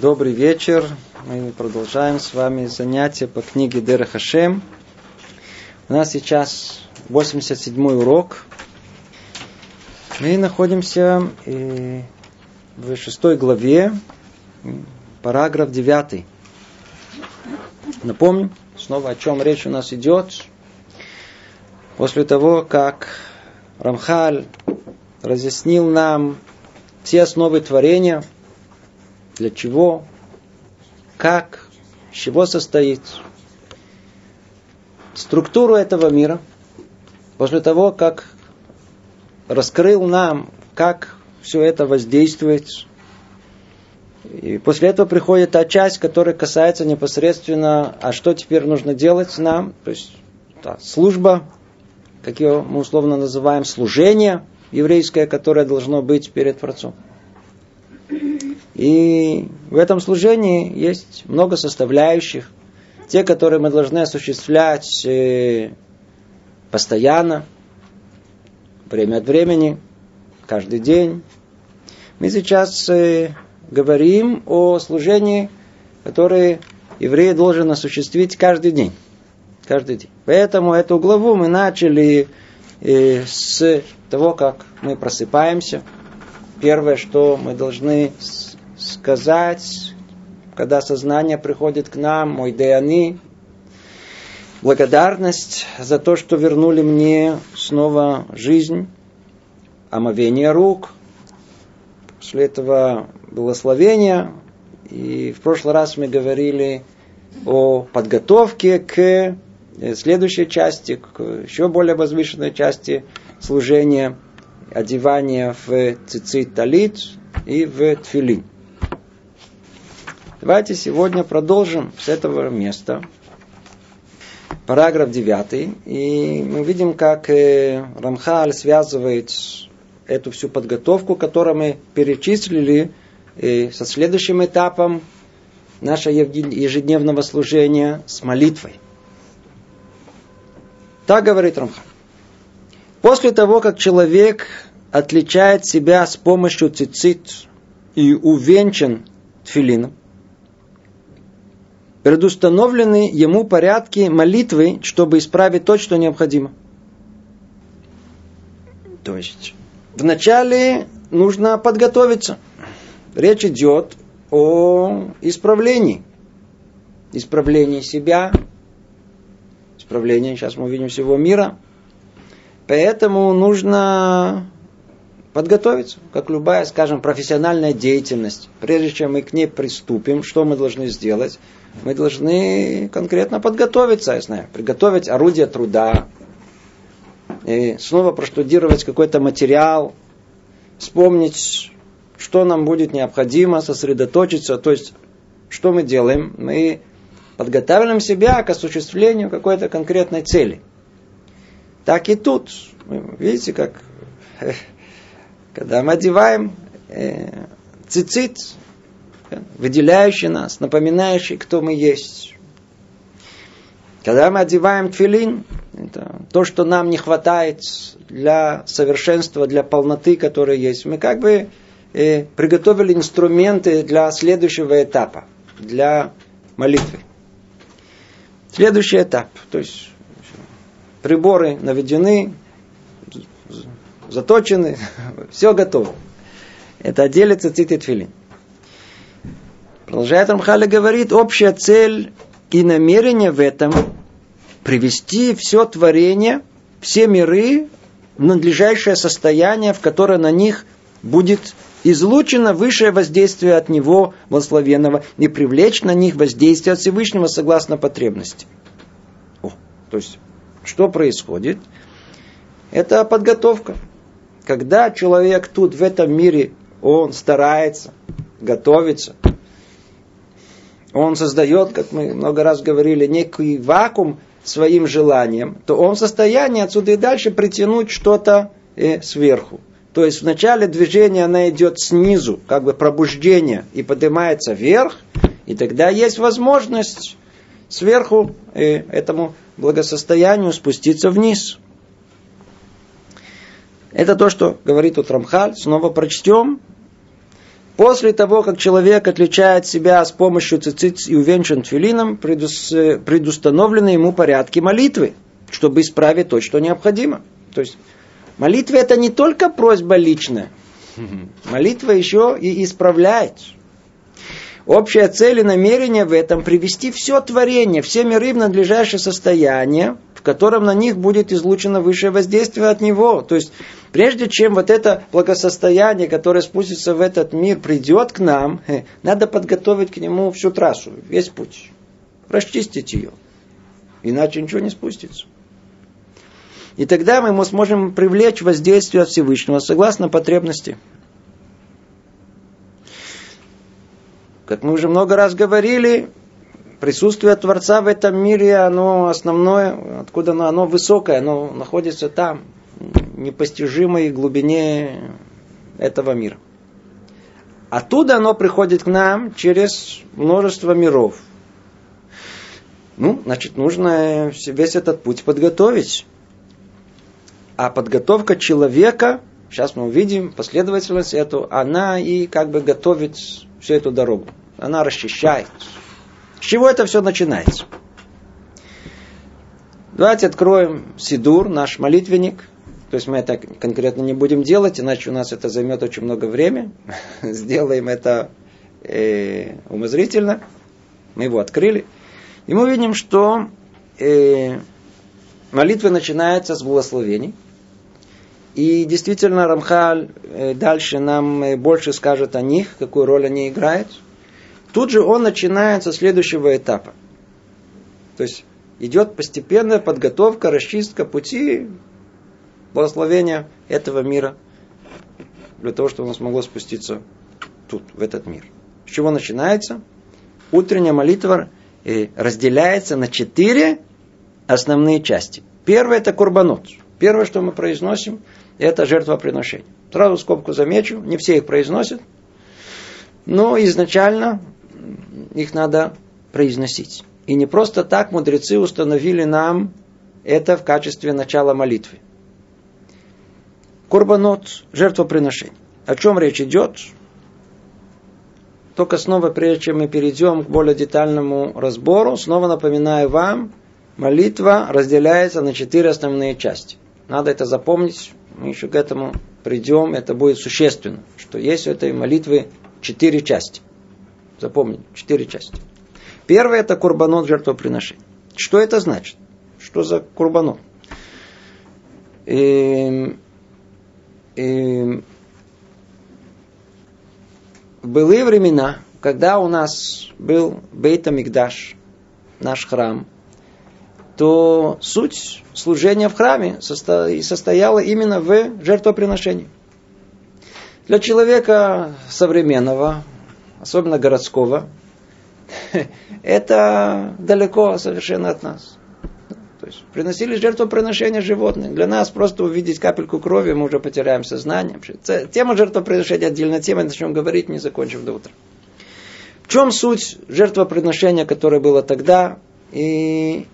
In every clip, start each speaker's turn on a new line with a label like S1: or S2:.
S1: Добрый вечер. Мы продолжаем с вами занятия по книге Дера Хашем. У нас сейчас 87 урок. Мы находимся э, в шестой главе, параграф 9. Напомню, снова о чем речь у нас идет. После того, как Рамхаль разъяснил нам все основы творения – для чего, как, из чего состоит, структуру этого мира, после того, как раскрыл нам, как все это воздействует. И после этого приходит та часть, которая касается непосредственно, а что теперь нужно делать нам, то есть та служба, как ее мы условно называем, служение еврейское, которое должно быть перед Творцом. И в этом служении есть много составляющих. Те, которые мы должны осуществлять э, постоянно, время от времени, каждый день. Мы сейчас э, говорим о служении, которое еврей должен осуществить каждый день. Каждый день. Поэтому эту главу мы начали э, с того, как мы просыпаемся. Первое, что мы должны сказать, когда сознание приходит к нам, мой деяни, благодарность за то, что вернули мне снова жизнь, омовение рук, после этого благословение, и в прошлый раз мы говорили о подготовке к следующей части, к еще более возвышенной части служения, одевания в цицит талит и в тфилин. Давайте сегодня продолжим с этого места. Параграф 9. И мы видим, как э, Рамхаль связывает эту всю подготовку, которую мы перечислили, э, со следующим этапом нашего ежедневного служения с молитвой. Так говорит Рамхаль. После того, как человек отличает себя с помощью цицит и увенчан тфилином, предустановлены ему порядки молитвы, чтобы исправить то, что необходимо. То есть, вначале нужно подготовиться. Речь идет о исправлении. Исправлении себя, исправлении, сейчас мы увидим, всего мира. Поэтому нужно подготовиться, как любая, скажем, профессиональная деятельность. Прежде чем мы к ней приступим, что мы должны сделать? Мы должны конкретно подготовиться, я знаю, приготовить орудие труда, и снова проштудировать какой-то материал, вспомнить, что нам будет необходимо, сосредоточиться. То есть, что мы делаем? Мы подготавливаем себя к осуществлению какой-то конкретной цели. Так и тут. Видите, как когда мы одеваем э, цицит, выделяющий нас, напоминающий, кто мы есть. Когда мы одеваем тфилин, это то, что нам не хватает для совершенства, для полноты, которая есть. Мы как бы э, приготовили инструменты для следующего этапа, для молитвы. Следующий этап, то есть приборы наведены, заточены, все готово. Это делится цит тфилин. Продолжает Рамхаля говорит, общая цель и намерение в этом привести все творение, все миры в надлежащее состояние, в которое на них будет излучено высшее воздействие от Него, благословенного, и привлечь на них воздействие от Всевышнего согласно потребности. О, то есть, что происходит? Это подготовка. Когда человек тут, в этом мире, он старается, готовится, он создает, как мы много раз говорили, некий вакуум своим желанием, то он в состоянии отсюда и дальше притянуть что-то э, сверху. То есть в начале движения она идет снизу, как бы пробуждение, и поднимается вверх, и тогда есть возможность сверху э, этому благосостоянию спуститься вниз. Это то, что говорит тут Рамхаль. Снова прочтем. После того, как человек отличает себя с помощью цицит и увенчан тфилином, предустановлены ему порядки молитвы, чтобы исправить то, что необходимо. То есть молитва это не только просьба личная. Молитва еще и исправляет. Общая цель и намерение в этом привести все творение, все миры в надлежащее состояние, в котором на них будет излучено высшее воздействие от него. То есть, прежде чем вот это благосостояние, которое спустится в этот мир, придет к нам, надо подготовить к нему всю трассу, весь путь. Расчистить ее. Иначе ничего не спустится. И тогда мы сможем привлечь воздействие от Всевышнего согласно потребности. Как мы уже много раз говорили, присутствие Творца в этом мире, оно основное, откуда оно, оно высокое, оно находится там, в непостижимой глубине этого мира. Оттуда оно приходит к нам через множество миров. Ну, значит, нужно весь этот путь подготовить. А подготовка человека, сейчас мы увидим последовательность эту, она и как бы готовит всю эту дорогу. Она расчищает. С чего это все начинается? Давайте откроем Сидур, наш молитвенник. То есть мы это конкретно не будем делать, иначе у нас это займет очень много времени. Сделаем это э, умозрительно. Мы его открыли. И мы видим, что э, молитва начинается с благословений. И действительно, Рамхаль э, дальше нам э, больше скажет о них, какую роль они играют. Тут же он начинает со следующего этапа. То есть идет постепенная подготовка, расчистка пути благословения этого мира для того, чтобы оно смогло спуститься тут, в этот мир. С чего начинается? Утренняя молитва э, разделяется на четыре основные части. Первое это курбанот. Первое, что мы произносим – это жертвоприношение. Сразу скобку замечу, не все их произносят, но изначально их надо произносить. И не просто так мудрецы установили нам это в качестве начала молитвы. Курбанот, жертвоприношение. О чем речь идет? Только снова, прежде чем мы перейдем к более детальному разбору, снова напоминаю вам, молитва разделяется на четыре основные части. Надо это запомнить, мы еще к этому придем, это будет существенно, что есть у этой молитвы четыре части. Запомни, четыре части. Первое это курбанот жертвоприношения. Что это значит? Что за курбанот? И, и, в былые времена, когда у нас был Бейт Мигдаш, наш храм, то суть служения в храме состояла именно в жертвоприношении. Для человека современного, особенно городского, это далеко совершенно от нас. То есть приносили жертвоприношения животных. Для нас просто увидеть капельку крови, мы уже потеряем сознание. Тема жертвоприношения отдельная тема, начнем говорить, не закончим до утра. В чем суть жертвоприношения, которое было тогда, и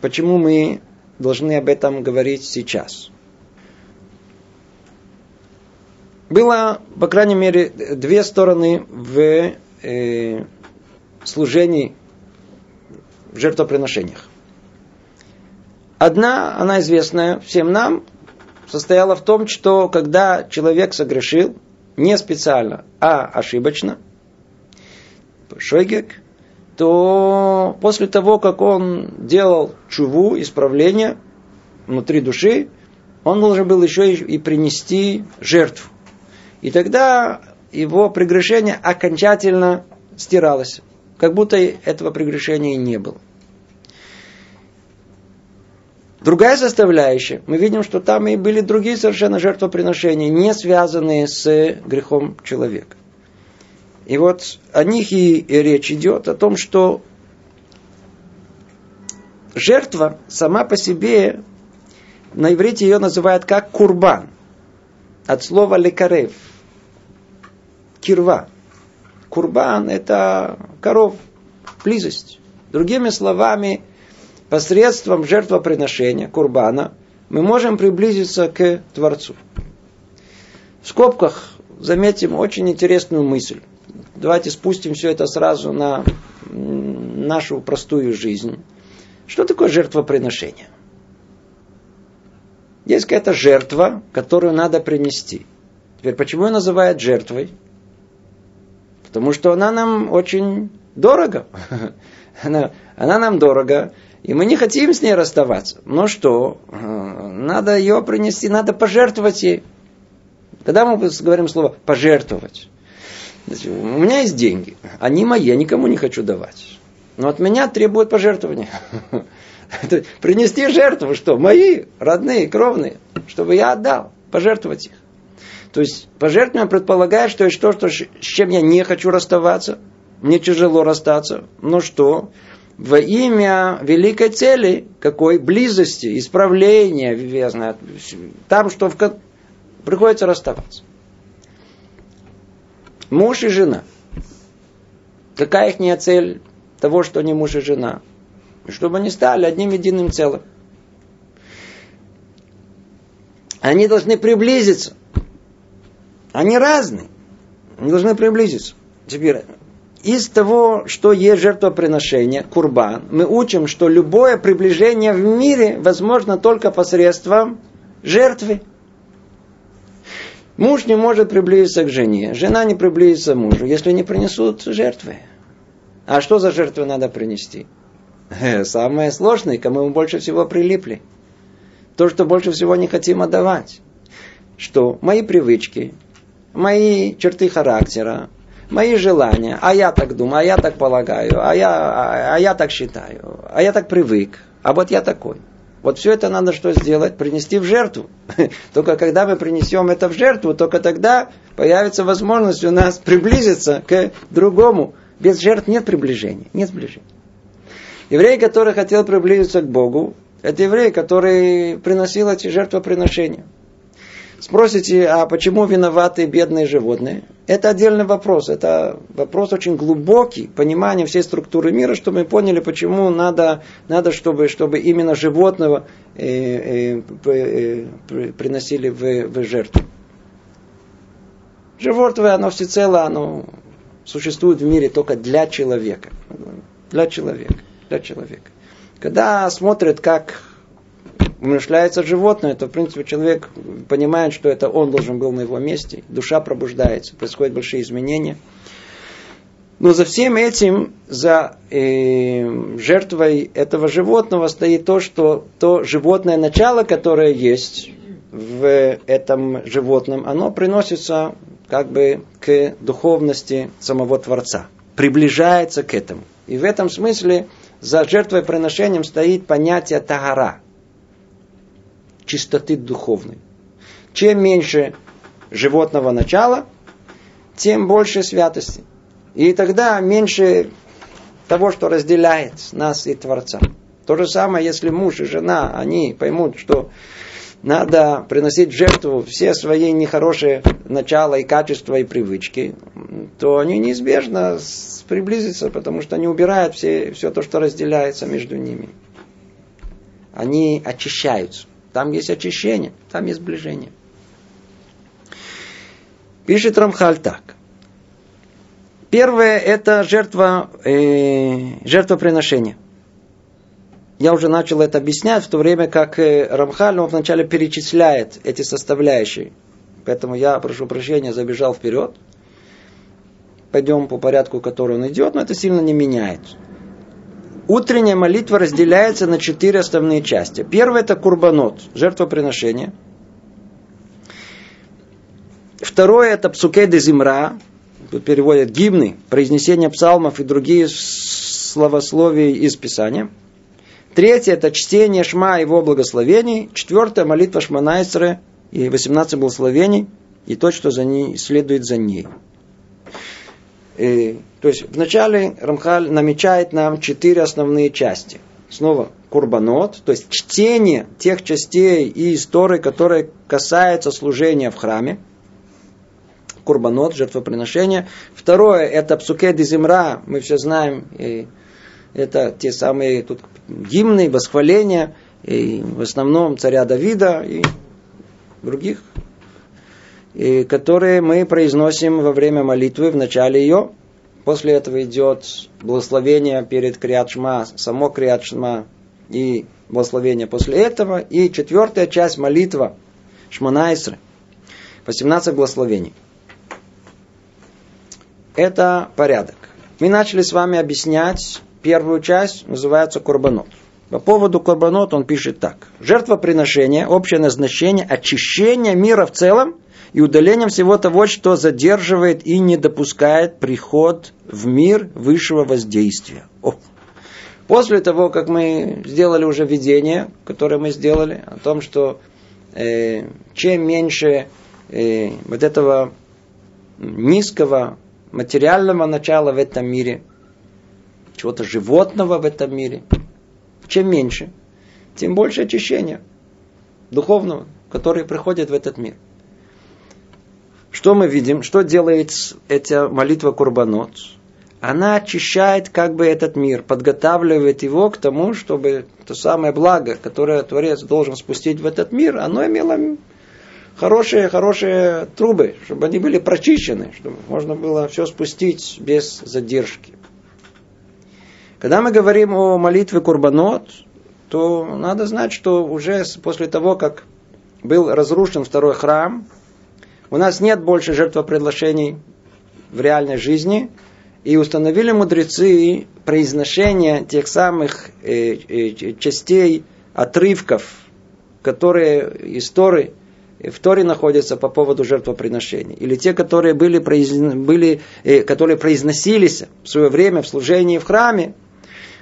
S1: Почему мы должны об этом говорить сейчас? Было, по крайней мере, две стороны в э, служении в жертвоприношениях. Одна, она известная всем нам, состояла в том, что когда человек согрешил, не специально, а ошибочно, шойгек, то после того, как он делал чуву, исправление внутри души, он должен был еще и принести жертву. И тогда его прегрешение окончательно стиралось, как будто этого прегрешения и не было. Другая составляющая, мы видим, что там и были другие совершенно жертвоприношения, не связанные с грехом человека. И вот о них и речь идет, о том, что жертва сама по себе, на иврите ее называют как курбан, от слова лекарев, кирва. Курбан – это коров, близость. Другими словами, посредством жертвоприношения, курбана, мы можем приблизиться к Творцу. В скобках заметим очень интересную мысль. Давайте спустим все это сразу на нашу простую жизнь. Что такое жертвоприношение? Есть какая-то жертва, которую надо принести. Теперь, почему ее называют жертвой? Потому что она нам очень дорого. Она, она нам дорого, и мы не хотим с ней расставаться. Ну что, надо ее принести, надо пожертвовать ей. Когда мы говорим слово пожертвовать, у меня есть деньги, они мои, я никому не хочу давать. Но от меня требуют пожертвования. Принести жертву, что? Мои, родные, кровные, чтобы я отдал, пожертвовать их. То есть пожертвование предполагает, что есть то, что, с чем я не хочу расставаться, мне тяжело расстаться. Но что? Во имя великой цели, какой близости, исправления, там, что в, приходится расставаться. Муж и жена. Какая их цель того, что они муж и жена? Чтобы они стали одним единым целым. Они должны приблизиться. Они разные. Они должны приблизиться. Теперь, из того, что есть жертвоприношение, курбан, мы учим, что любое приближение в мире возможно только посредством жертвы. Муж не может приблизиться к жене, жена не приблизится к мужу, если не принесут жертвы. А что за жертвы надо принести? Самое сложное, кому мы больше всего прилипли. То, что больше всего не хотим отдавать. Что мои привычки, мои черты характера, мои желания, а я так думаю, а я так полагаю, а я, а, а я так считаю, а я так привык, а вот я такой. Вот все это надо что сделать? Принести в жертву. Только когда мы принесем это в жертву, только тогда появится возможность у нас приблизиться к другому. Без жертв нет приближения, нет сближения. Еврей, который хотел приблизиться к Богу, это еврей, который приносил эти жертвоприношения. Спросите, а почему виноваты бедные животные? Это отдельный вопрос. Это вопрос очень глубокий, понимание всей структуры мира, чтобы мы поняли, почему надо, надо чтобы, чтобы именно животного э, э, э, приносили в, в жертву. Животное, оно всецело, оно существует в мире только для человека. Для человека. Для человека. Когда смотрят, как умершляется животное, то, в принципе, человек понимает, что это он должен был на его месте. Душа пробуждается, происходят большие изменения. Но за всем этим, за э, жертвой этого животного стоит то, что то животное начало, которое есть в этом животном, оно приносится как бы к духовности самого Творца, приближается к этому. И в этом смысле за жертвой приношением стоит понятие тагара, чистоты духовной. Чем меньше животного начала, тем больше святости. И тогда меньше того, что разделяет нас и Творца. То же самое, если муж и жена, они поймут, что надо приносить в жертву все свои нехорошие начала и качества и привычки, то они неизбежно приблизятся, потому что они убирают все, все то, что разделяется между ними. Они очищаются. Там есть очищение, там есть сближение. Пишет Рамхаль так. Первое – это жертва, э, жертвоприношение. Я уже начал это объяснять, в то время как э, Рамхаль он вначале перечисляет эти составляющие. Поэтому я, прошу прощения, забежал вперед. Пойдем по порядку, который он идет, но это сильно не меняет. Утренняя молитва разделяется на четыре основные части. Первое это курбанот, жертвоприношение. Второе это псукей де зимра, переводят гимны, произнесение псалмов и другие словословия из Писания. Третье это чтение шма и его благословений. Четвертое молитва шманайсера и 18 благословений и то, что за ней, следует за ней. И, то есть вначале Рамхаль намечает нам четыре основные части. Снова курбанот, то есть чтение тех частей и историй, которые касаются служения в храме. Курбанот, жертвоприношение. Второе, это псуке дизимра, мы все знаем, и это те самые тут гимны, восхваления, и в основном царя Давида и других которые мы произносим во время молитвы в начале ее. После этого идет благословение перед Криадшма, само Криадшма и благословение после этого. И четвертая часть молитва Шманайсры. 18 благословений. Это порядок. Мы начали с вами объяснять первую часть, называется Курбанот. По поводу Курбанот он пишет так. Жертвоприношение, общее назначение, очищение мира в целом и удалением всего того, что задерживает и не допускает приход в мир высшего воздействия. О. После того, как мы сделали уже видение, которое мы сделали, о том, что э, чем меньше э, вот этого низкого материального начала в этом мире, чего-то животного в этом мире, чем меньше, тем больше очищения духовного, которое приходит в этот мир. Что мы видим? Что делает эта молитва Курбанот? Она очищает как бы этот мир, подготавливает его к тому, чтобы то самое благо, которое Творец должен спустить в этот мир, оно имело хорошие, хорошие трубы, чтобы они были прочищены, чтобы можно было все спустить без задержки. Когда мы говорим о молитве Курбанот, то надо знать, что уже после того, как был разрушен второй храм, у нас нет больше жертвоприношений в реальной жизни, и установили мудрецы произношение тех самых э, э, частей, отрывков, которые истории в Торе находятся по поводу жертвоприношений. Или те, которые были, были, э, которые произносились в свое время в служении в храме,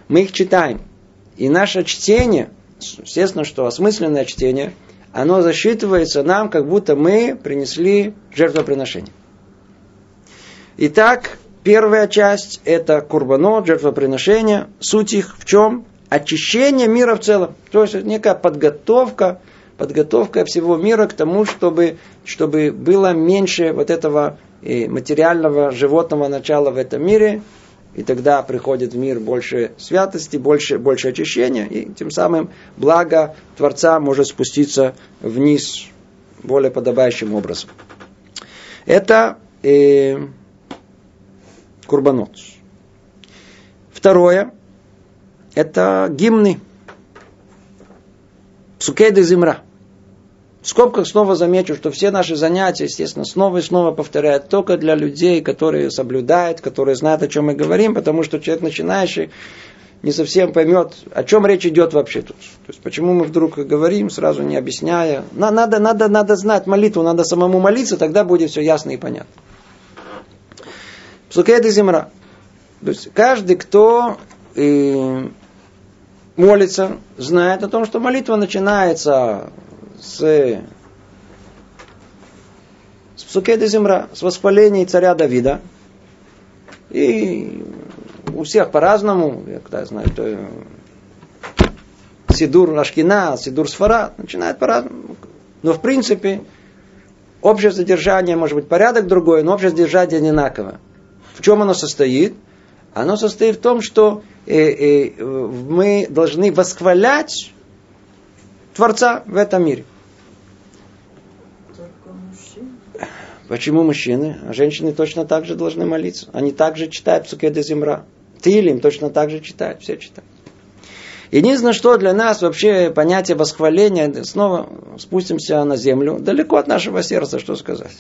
S1: мы их читаем. И наше чтение, естественно, что осмысленное чтение, оно засчитывается нам, как будто мы принесли жертвоприношение. Итак, первая часть – это курбанот, жертвоприношение. Суть их в чем? Очищение мира в целом. То есть, некая подготовка, подготовка всего мира к тому, чтобы, чтобы было меньше вот этого э, материального животного начала в этом мире, и тогда приходит в мир больше святости, больше, больше очищения, и тем самым благо Творца может спуститься вниз более подобающим образом. Это э, Курбанот. Второе – это гимны. Псукейды Зимра. В скобках снова замечу, что все наши занятия, естественно, снова и снова повторяют только для людей, которые соблюдают, которые знают, о чем мы говорим, потому что человек начинающий не совсем поймет, о чем речь идет вообще тут. То есть, почему мы вдруг говорим, сразу не объясняя. Надо, надо, надо знать молитву, надо самому молиться, тогда будет все ясно и понятно. Псукет и земра. То есть, каждый, кто и молится, знает о том, что молитва начинается с, с Псукеда Земра, с воспалений царя Давида. И у всех по-разному, я когда знаю, то Сидур Ашкина, Сидур Сфара, начинает по-разному. Но в принципе, общее содержание, может быть, порядок другой, но общее содержание одинаково. В чем оно состоит? Оно состоит в том, что э, э, мы должны восхвалять Творца в этом мире. Почему мужчины? Женщины точно так же должны молиться. Они также читают Псукеда Земра. Тилим точно так же читают, все читают. Единственное, что для нас вообще понятие восхваления, снова спустимся на землю, далеко от нашего сердца, что сказать.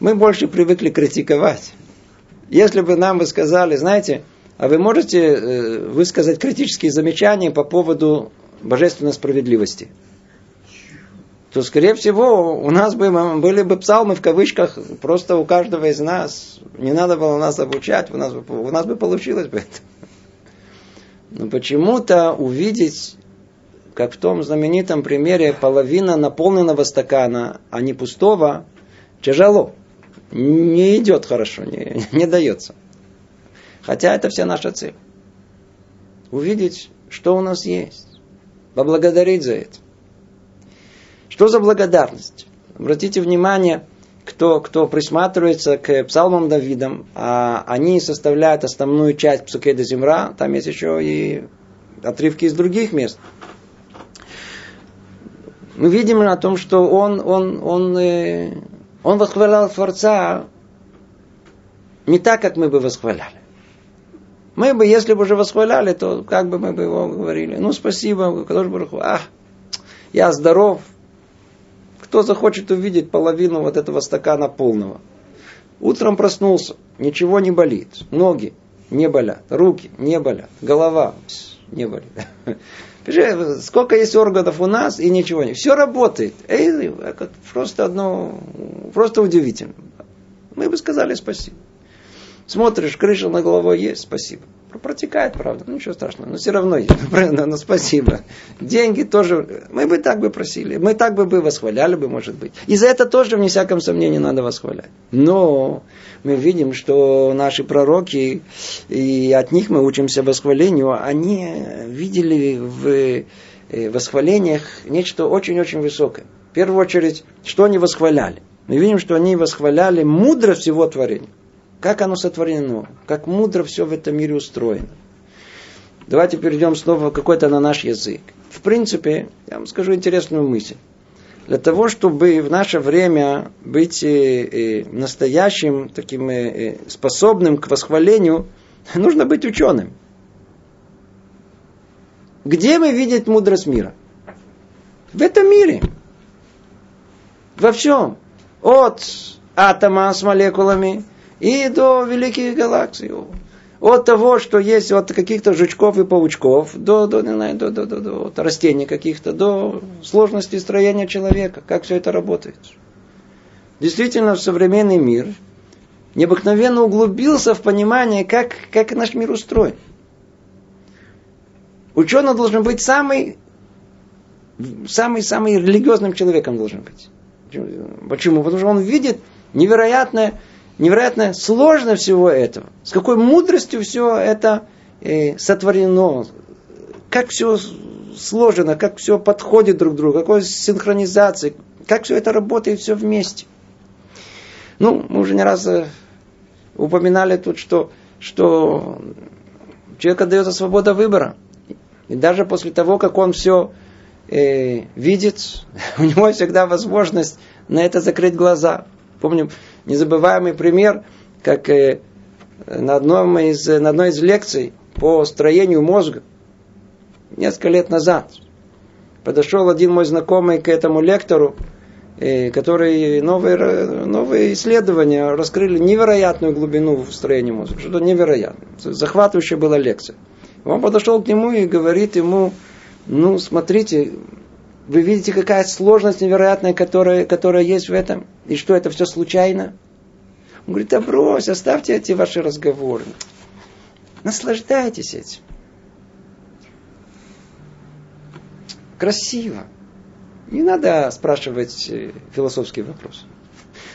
S1: Мы больше привыкли критиковать. Если бы нам вы сказали, знаете, а вы можете э, высказать критические замечания по поводу божественной справедливости – то, скорее всего, у нас бы, были бы псалмы в кавычках просто у каждого из нас. Не надо было нас обучать, у нас, у нас бы получилось бы это. Но почему-то увидеть, как в том знаменитом примере, половина наполненного стакана, а не пустого, тяжело. Не идет хорошо, не, не дается. Хотя это вся наша цель. Увидеть, что у нас есть. Поблагодарить за это. Что за благодарность? Обратите внимание, кто, кто присматривается к псалмам Давидам, а они составляют основную часть Псукеда Земра, там есть еще и отрывки из других мест. мы видим о том, что он, он, он, э, он восхвалял Творца не так, как мы бы восхваляли. Мы бы, если бы уже восхваляли, то как бы мы бы его говорили? Ну, спасибо, Кадош Бараху. Ах, я здоров. Кто захочет увидеть половину вот этого стакана полного? Утром проснулся, ничего не болит. Ноги не болят, руки не болят, голова не болит. Сколько есть органов у нас и ничего не. Все работает. Эй, просто одно, просто удивительно. Мы бы сказали спасибо. Смотришь, крыша на головой есть, спасибо. Протекает, правда, ну ничего страшного, но все равно есть. Но, но спасибо. Деньги тоже, мы бы так бы просили, мы так бы, бы восхваляли бы, может быть. И за это тоже, вне всяком сомнении, надо восхвалять. Но мы видим, что наши пророки, и от них мы учимся восхвалению, они видели в э, восхвалениях нечто очень-очень высокое. В первую очередь, что они восхваляли? Мы видим, что они восхваляли мудрость всего творения. Как оно сотворено, как мудро все в этом мире устроено. Давайте перейдем снова какой-то на наш язык. В принципе, я вам скажу интересную мысль. Для того, чтобы в наше время быть э, э, настоящим, таким э, способным к восхвалению, нужно быть ученым. Где мы видим мудрость мира? В этом мире. Во всем. От атома с молекулами и до великих галактий. От того, что есть от каких-то жучков и паучков, до, до, не знаю, до, до, до, до от растений каких-то, до сложности строения человека, как все это работает. Действительно, современный мир необыкновенно углубился в понимание, как, как наш мир устроен. Ученый должен быть самый, самый, самый религиозным человеком должен быть. Почему? Потому что он видит невероятное невероятно сложно всего этого. С какой мудростью все это э, сотворено. Как все сложено, как все подходит друг к другу, какой синхронизация, как все это работает все вместе. Ну, мы уже не раз э, упоминали тут, что, что человеку дается свобода выбора. И даже после того, как он все э, видит, у него всегда возможность на это закрыть глаза. Помним, незабываемый пример, как на, одном из, на одной из лекций по строению мозга несколько лет назад подошел один мой знакомый к этому лектору, э, который новые, новые исследования раскрыли невероятную глубину в строении мозга. Что-то невероятное. Захватывающая была лекция. Он подошел к нему и говорит ему, ну, смотрите, вы видите, какая сложность невероятная, которая, которая есть в этом? И что это все случайно? Он говорит, да брось, оставьте эти ваши разговоры. Наслаждайтесь этим. Красиво. Не надо спрашивать э, философский вопрос.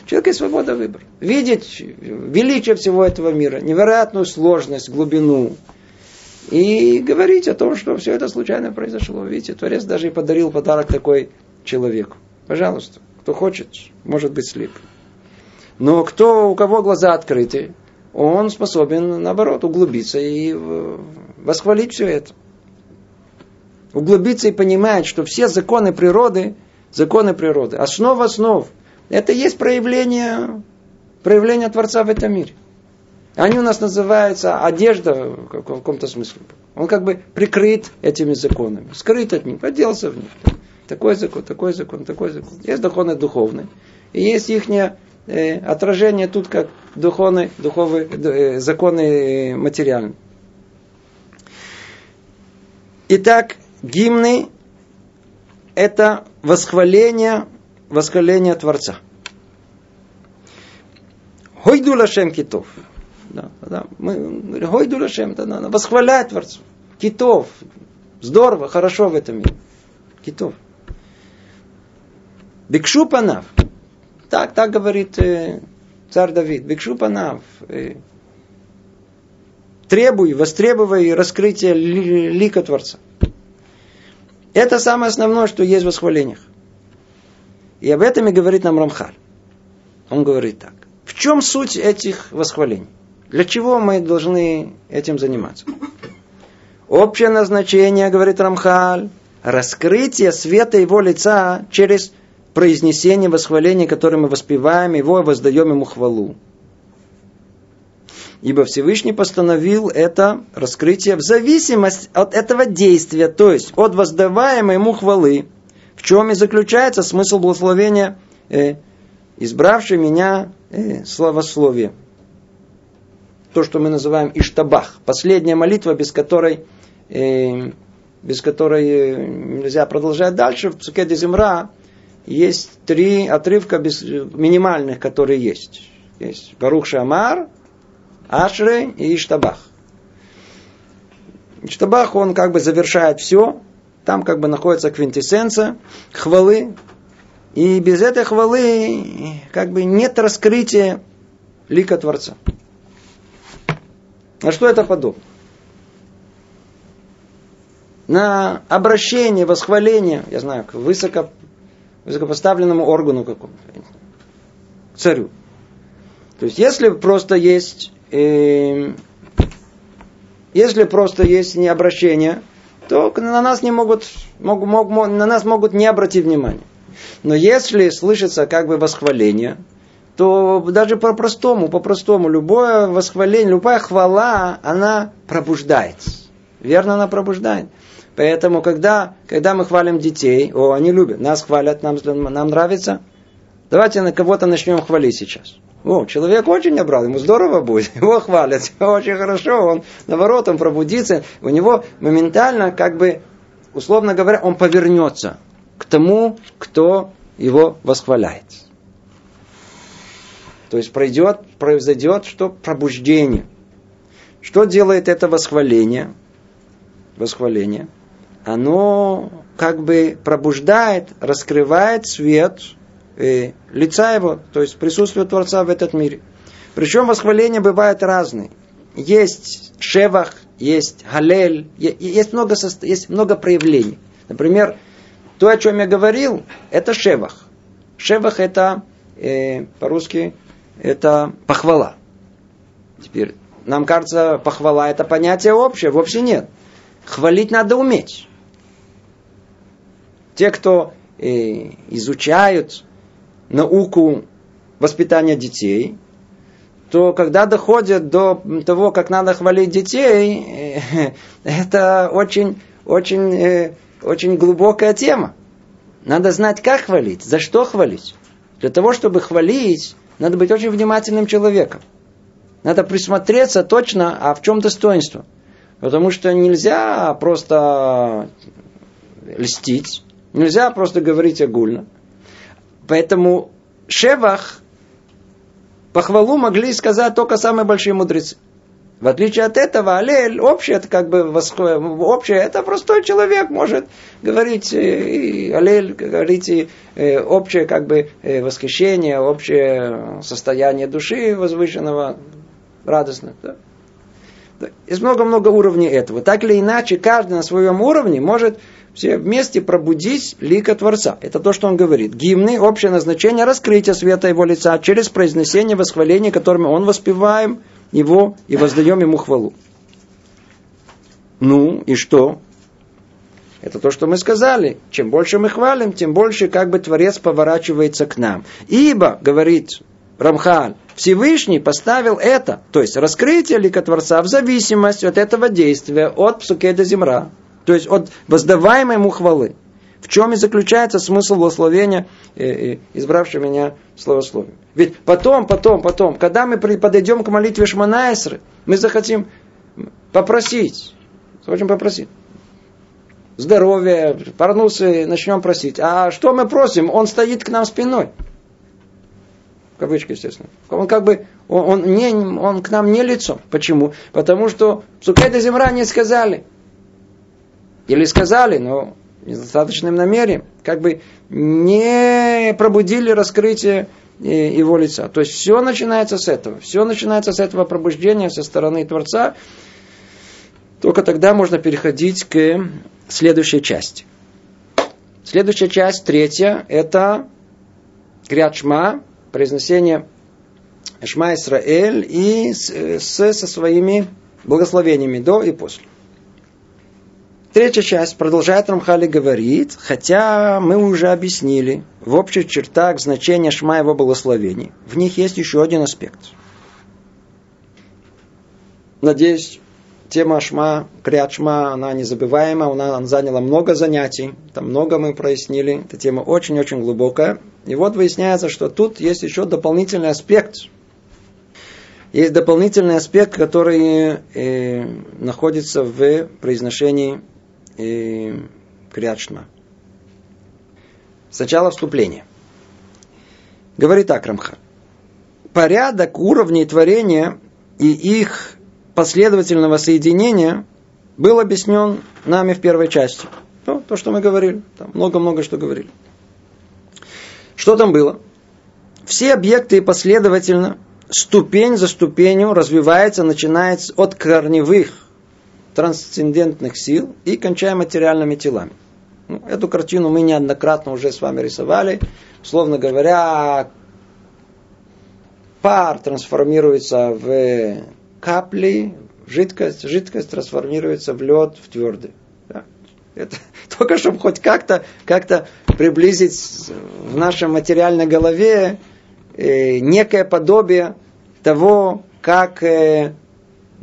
S1: У человека свобода выбора. Видеть величие всего этого мира, невероятную сложность, глубину, и говорить о том, что все это случайно произошло. Видите, Творец даже и подарил подарок такой человеку. Пожалуйста, кто хочет, может быть слеп. Но кто, у кого глаза открыты, он способен, наоборот, углубиться и восхвалить все это. Углубиться и понимать, что все законы природы, законы природы, основа основ, это есть проявление, проявление Творца в этом мире. Они у нас называются одежда в каком-то смысле. Он как бы прикрыт этими законами, скрыт от них, оделся в них. Такой закон, такой закон, такой закон. Есть законы духовные. И есть их э, отражение тут как духовные, духовные э, законы материальные. Итак, гимны – это восхваление, восхваление Творца. Хойду лашем китов – да, да. Мы Гойду Лашем, да, да, восхвалять Творцу. Китов. Здорово, хорошо в этом мире. Китов. Бикшу панав. Так, так говорит э, царь Давид. Бикшу панав. Э, требуй, востребуй раскрытие лика Творца. Это самое основное, что есть в восхвалениях. И об этом и говорит нам Рамхаль. Он говорит так. В чем суть этих восхвалений? Для чего мы должны этим заниматься? Общее назначение, говорит Рамхаль, раскрытие света его лица через произнесение восхваления, которое мы воспеваем его и воздаем ему хвалу. Ибо Всевышний постановил это раскрытие в зависимости от этого действия, то есть от воздаваемой ему хвалы, в чем и заключается смысл благословения, э, избравший меня э, славословие. То, что мы называем Иштабах, последняя молитва, без которой, э, без которой э, нельзя продолжать дальше. В Цукеде Земра есть три отрывка без, минимальных, которые есть. Есть Барух Шамар, Ашре и Иштабах. Иштабах, он как бы завершает все. Там как бы находится квинтэссенция хвалы. И без этой хвалы как бы нет раскрытия лика Творца. На что это подобно? На обращение, восхваление, я знаю, к высоко, высокопоставленному органу какому-то, царю. То есть, если просто есть э, если просто есть не обращение, то на нас не могут, могут, могут, на нас могут не обратить внимания. Но если слышится как бы восхваление, то даже по-простому, по-простому, любое восхваление, любая хвала, она пробуждает. Верно, она пробуждает. Поэтому, когда, когда мы хвалим детей, о, они любят, нас хвалят, нам, нам нравится, давайте на кого-то начнем хвалить сейчас. О, человек очень набрал, ему здорово будет, его хвалят, очень хорошо, он наоборот, он пробудится, у него моментально, как бы, условно говоря, он повернется к тому, кто его восхваляет. То есть пройдет, произойдет что? Пробуждение. Что делает это восхваление? Восхваление. Оно как бы пробуждает, раскрывает свет э, лица его, то есть присутствие Творца в этот мире. Причем восхваления бывают разные. Есть шевах, есть галель, есть много, есть много проявлений. Например, то, о чем я говорил, это шевах. Шевах это э, по-русски это похвала. Теперь нам кажется, похвала это понятие общее, вовсе нет. Хвалить надо уметь. Те, кто э, изучают науку воспитания детей, то когда доходят до того, как надо хвалить детей, это очень, очень, э, очень глубокая тема. Надо знать, как хвалить, за что хвалить. Для того, чтобы хвалить, надо быть очень внимательным человеком. Надо присмотреться точно, а в чем достоинство. Потому что нельзя просто льстить, нельзя просто говорить огульно. Поэтому Шевах похвалу могли сказать только самые большие мудрецы. В отличие от этого, Алель, общее, это как бы общее, это простой человек может говорить, и Алель, говорить и э, общее как бы э, восхищение, общее состояние души возвышенного, радостно. Да? Есть много-много уровней этого. Так или иначе, каждый на своем уровне может все вместе пробудить лика Творца. Это то, что он говорит. Гимны – общее назначение раскрытия света его лица через произнесение восхваления, которыми он воспеваем его и воздаем ему хвалу. Ну и что? Это то, что мы сказали. Чем больше мы хвалим, тем больше как бы Творец поворачивается к нам. Ибо, говорит Рамхаль, Всевышний поставил это, то есть раскрытие лика Творца в зависимости от этого действия, от псукеда земра, то есть от воздаваемой ему хвалы. В чем и заключается смысл благословения, э, э, избравшего меня словословия. Ведь потом, потом, потом, когда мы подойдем к молитве Шманаэсры, мы захотим попросить, захотим попросить здоровья, парнусы, начнем просить. А что мы просим? Он стоит к нам спиной. В кавычках, естественно. Он как бы, он, он, не, он к нам не лицом. Почему? Потому что Сукеда Земра не сказали. Или сказали, но недостаточным намерением. Как бы не пробудили раскрытие э, его лица. То есть все начинается с этого. Все начинается с этого пробуждения со стороны Творца. Только тогда можно переходить к следующей части. Следующая часть, третья, это Крят Шма, произнесение Шма Исраэль и с, с, со своими благословениями до и после. Третья часть продолжает Рамхали говорит, хотя мы уже объяснили в общих чертах значение Шма его благословений. В них есть еще один аспект. Надеюсь, тема Шма, Криат Шма, она незабываема, она заняла много занятий, там много мы прояснили, эта тема очень-очень глубокая. И вот выясняется, что тут есть еще дополнительный аспект. Есть дополнительный аспект, который э, находится в произношении Криат Шма. Сначала вступление. Говорит так Рамха. Порядок уровней творения и их последовательного соединения был объяснен нами в первой части. Ну, то, что мы говорили. Много-много что говорили. Что там было? Все объекты последовательно, ступень за ступенью развиваются, начиная от корневых трансцендентных сил и кончая материальными телами. Ну, эту картину мы неоднократно уже с вами рисовали. Словно говоря, пар трансформируется в капли жидкость, жидкость трансформируется в лед, в твердый. Да. Это только чтобы хоть как-то как приблизить в нашей материальной голове э, некое подобие того, как э,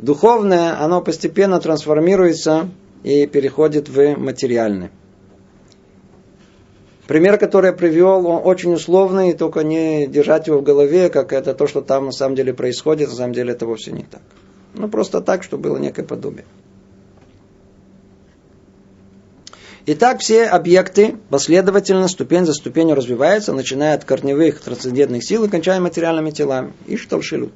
S1: духовное, оно постепенно трансформируется и переходит в материальное. Пример, который я привел, он очень условный, только не держать его в голове, как это то, что там на самом деле происходит, на самом деле это вовсе не так. Ну, просто так, чтобы было некое подобие. Итак, все объекты последовательно, ступень за ступенью развиваются, начиная от корневых трансцендентных сил и кончая материальными телами. И что шелут.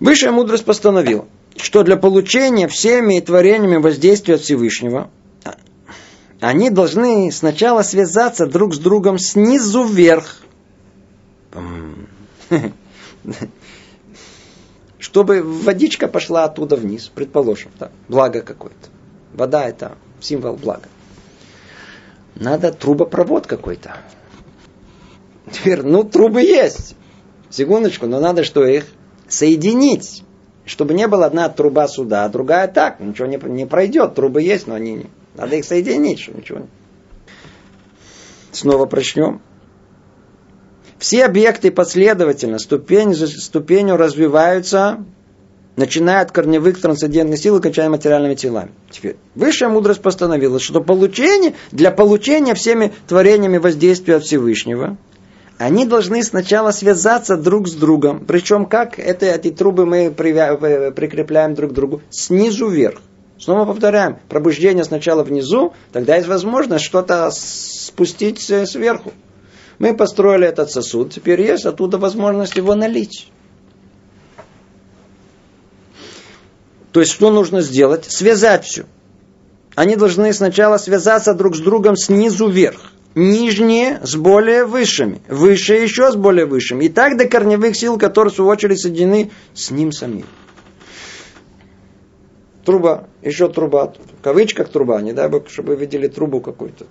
S1: Высшая мудрость постановила, что для получения всеми творениями воздействия Всевышнего они должны сначала связаться друг с другом снизу вверх. Чтобы водичка пошла оттуда вниз, предположим, да, благо какое-то. Вода это символ блага. Надо трубопровод какой-то. Теперь, ну, трубы есть. Секундочку, но надо что их соединить. Чтобы не было одна труба сюда, а другая так. Ничего не, не пройдет. Трубы есть, но они не. Надо их соединить, что ничего не. Снова прочнем. Все объекты последовательно, ступень за ступенью развиваются, начиная от корневых трансцендентных сил и кончая материальными телами. Теперь, высшая мудрость постановила, что получение, для получения всеми творениями воздействия от Всевышнего, они должны сначала связаться друг с другом. Причем как это, эти трубы мы э, прикрепляем друг к другу? Снизу вверх. Снова повторяем, пробуждение сначала внизу, тогда есть возможность что-то спустить сверху. Мы построили этот сосуд, теперь есть оттуда возможность его налить. То есть, что нужно сделать? Связать все. Они должны сначала связаться друг с другом снизу вверх. Нижние с более высшими. Высшие еще с более высшими. И так до корневых сил, которые в свою очередь соединены с ним самим. Труба, еще труба. В кавычках труба, не дай бог, чтобы вы видели трубу какую-то.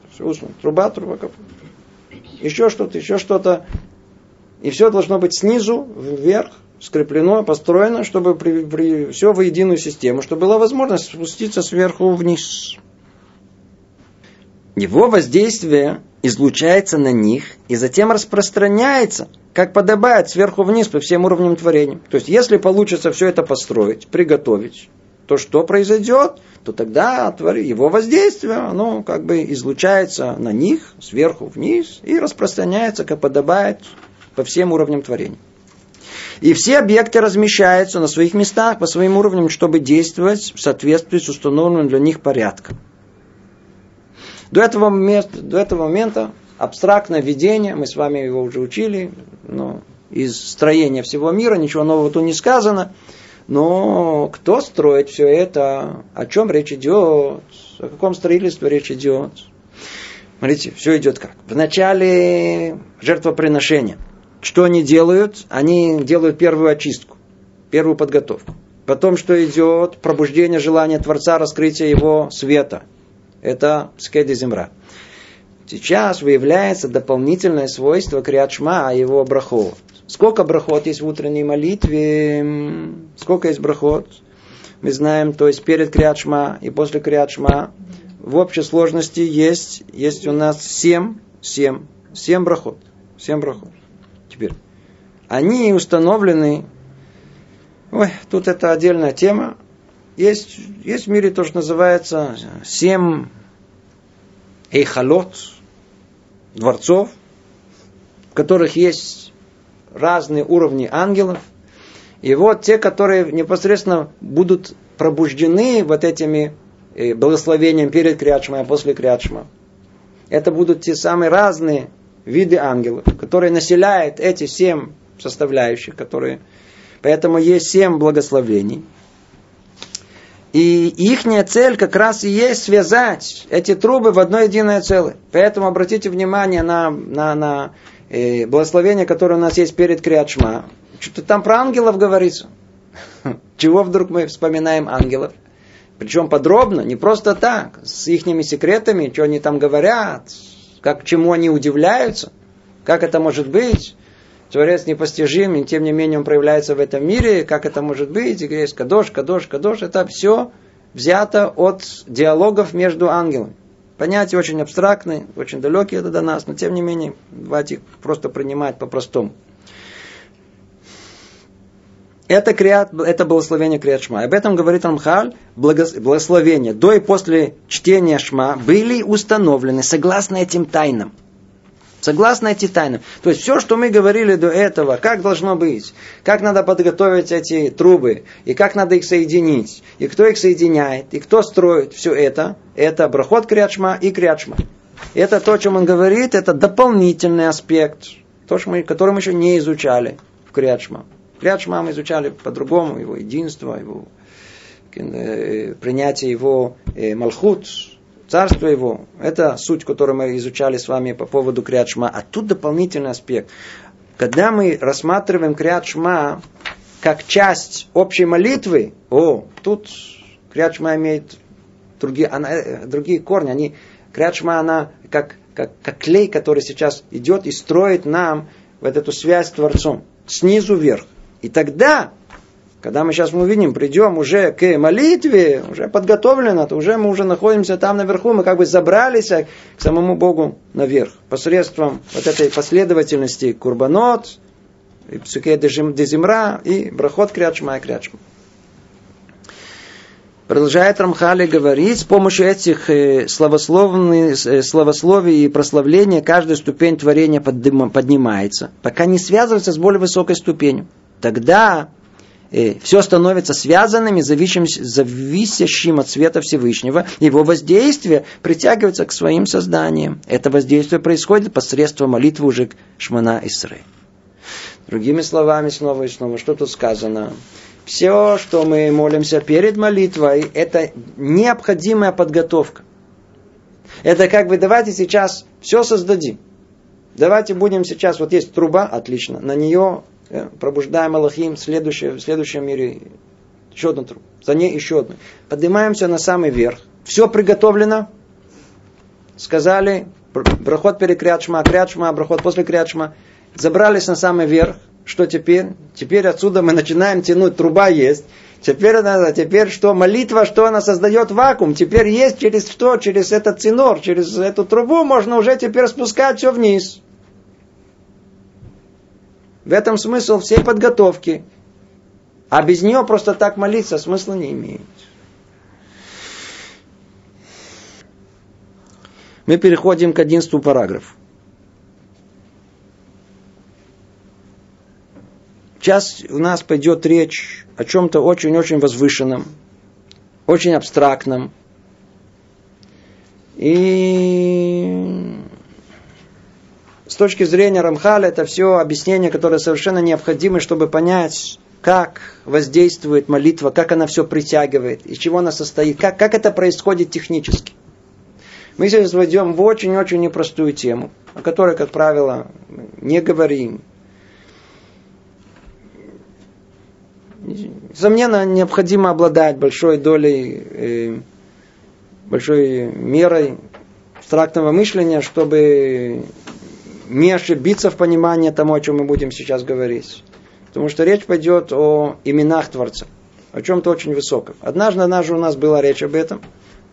S1: Труба, труба какую-то еще что-то, еще что-то. И все должно быть снизу вверх, скреплено, построено, чтобы при, при, все в единую систему, чтобы была возможность спуститься сверху вниз. Его воздействие излучается на них и затем распространяется, как подобает, сверху вниз по всем уровням творения. То есть, если получится все это построить, приготовить, то что произойдет? То тогда его воздействие, оно как бы излучается на них сверху вниз и распространяется, как подобает, по всем уровням творения. И все объекты размещаются на своих местах по своим уровням, чтобы действовать в соответствии с установленным для них порядком. До этого момента, до этого момента абстрактное видение, мы с вами его уже учили, но из строения всего мира ничего нового тут не сказано – но кто строит все это? О чем речь идет? О каком строительстве речь идет? Смотрите, все идет как? В начале жертвоприношения. Что они делают? Они делают первую очистку, первую подготовку. Потом что идет? Пробуждение желания Творца, раскрытие его света. Это скеди земра. Сейчас выявляется дополнительное свойство Криадшма, его брахот. Сколько брахот есть в утренней молитве? Сколько есть брахот? мы знаем, то есть перед Криадшма и после Криадшма, в общей сложности есть, есть у нас семь, семь, семь брахот. Семь брахот. Теперь. Они установлены, ой, тут это отдельная тема, есть, есть в мире то, что называется семь эйхалот, дворцов, в которых есть разные уровни ангелов. И вот те, которые непосредственно будут пробуждены вот этими э, благословениями перед Криачма и после Криачма. Это будут те самые разные виды ангелов, которые населяют эти семь составляющих, которые... Поэтому есть семь благословений. И их цель как раз и есть связать эти трубы в одно единое целое. Поэтому обратите внимание на, на, на э, благословение, которое у нас есть перед Криачма. Что-то там про ангелов говорится. Чего вдруг мы вспоминаем ангелов? Причем подробно, не просто так, с их секретами, что они там говорят, как чему они удивляются, как это может быть. Творец непостижим, и тем не менее он проявляется в этом мире, как это может быть, и есть кадош, кадош, кадош, это все взято от диалогов между ангелами. Понятия очень абстрактные, очень далекие до нас, но тем не менее, давайте их просто принимать по-простому. Это, криат, это благословение криат шма. Об этом говорит Рамхаль, благословение до и после чтения шма были установлены согласно этим тайнам. Согласно этим тайнам. То есть все, что мы говорили до этого, как должно быть, как надо подготовить эти трубы, и как надо их соединить, и кто их соединяет, и кто строит все это, это брахот крячма и крячма. Это то, о чем он говорит, это дополнительный аспект, то, что мы, который мы еще не изучали в крячма. Крячма мы изучали по-другому, его единство, его э, принятие его э, малхут, царство его. Это суть, которую мы изучали с вами по поводу Криадшма. А тут дополнительный аспект. Когда мы рассматриваем Криадшма как часть общей молитвы, о, тут Криадшма имеет другие, она, э, другие корни. Они, Криадшма, она как, как, как клей, который сейчас идет и строит нам вот эту связь с Творцом. Снизу вверх. И тогда когда мы сейчас мы увидим, придем уже к молитве, уже подготовлено, то уже мы уже находимся там наверху, мы как бы забрались к самому Богу наверх. Посредством вот этой последовательности Курбанот, и Псуке Дезимра, и Брахот Крячма и Крячма. Продолжает Рамхали говорить, с помощью этих э, э, словословий и прославления каждая ступень творения поднимается, пока не связывается с более высокой ступенью. Тогда все становится связанными, зависящим от света Всевышнего. Его воздействие притягивается к своим созданиям. Это воздействие происходит посредством молитвы уже к Шмана Исры. Другими словами, снова и снова, что тут сказано? Все, что мы молимся перед молитвой, это необходимая подготовка. Это как бы давайте сейчас все создадим. Давайте будем сейчас, вот есть труба, отлично, на нее Э, пробуждаем Аллахим, в следующем, в следующем мире еще одну трубу, за ней еще одну. Поднимаемся на самый верх. Все приготовлено. Сказали, проход перед крячма, крячма, проход после крячма. Забрались на самый верх. Что теперь? Теперь отсюда мы начинаем тянуть, труба есть. Теперь, она, теперь что? Молитва, что она создает вакуум. Теперь есть через что? Через этот цинор, через эту трубу можно уже теперь спускать все вниз. В этом смысл всей подготовки. А без нее просто так молиться смысла не имеет. Мы переходим к одиннадцатому параграфу. Сейчас у нас пойдет речь о чем-то очень-очень возвышенном, очень абстрактном. И с точки зрения Рамхаля, это все объяснение, которое совершенно необходимо, чтобы понять, как воздействует молитва, как она все притягивает, из чего она состоит, как, как это происходит технически. Мы сейчас войдем в очень-очень непростую тему, о которой, как правило, не говорим. Несомненно, необходимо обладать большой долей, э, большой мерой абстрактного мышления, чтобы не ошибиться в понимании тому, о чем мы будем сейчас говорить. Потому что речь пойдет о именах Творца. о чем-то очень высоком. Однажды, однажды у нас была речь об этом.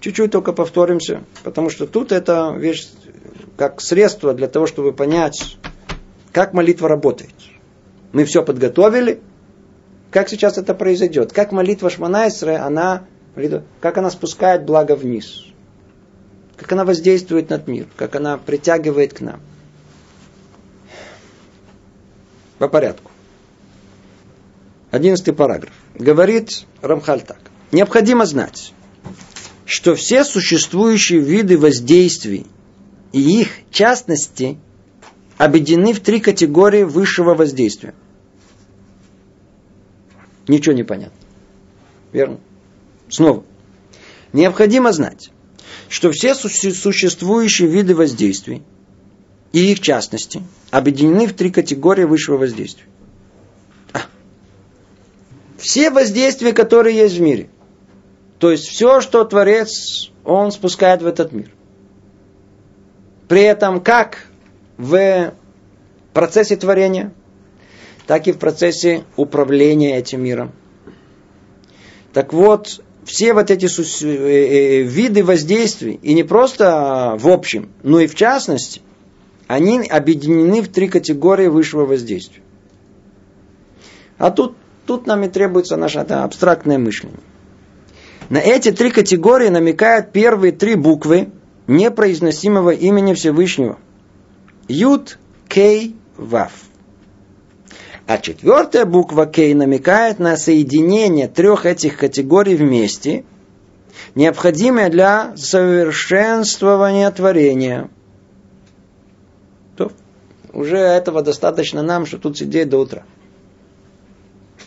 S1: Чуть-чуть только повторимся, потому что тут это вещь как средство для того, чтобы понять, как молитва работает. Мы все подготовили, как сейчас это произойдет, как молитва Шманайсре, она, как она спускает благо вниз, как она воздействует над мир, как она притягивает к нам. По порядку. Одиннадцатый параграф. Говорит Рамхаль так. Необходимо знать, что все существующие виды воздействий и их частности объединены в три категории высшего воздействия. Ничего не понятно. Верно? Снова. Необходимо знать, что все существующие виды воздействий и их частности объединены в три категории высшего воздействия. А. Все воздействия, которые есть в мире. То есть все, что Творец, он спускает в этот мир. При этом как в процессе творения, так и в процессе управления этим миром. Так вот, все вот эти э, э, виды воздействий, и не просто в общем, но и в частности, они объединены в три категории высшего воздействия. А тут, тут нам и требуется наше это абстрактное мышление. На эти три категории намекают первые три буквы непроизносимого имени Всевышнего. Юд, Кей, Вав. А четвертая буква Кей намекает на соединение трех этих категорий вместе, необходимое для совершенствования творения. Уже этого достаточно нам, что тут сидеть до утра.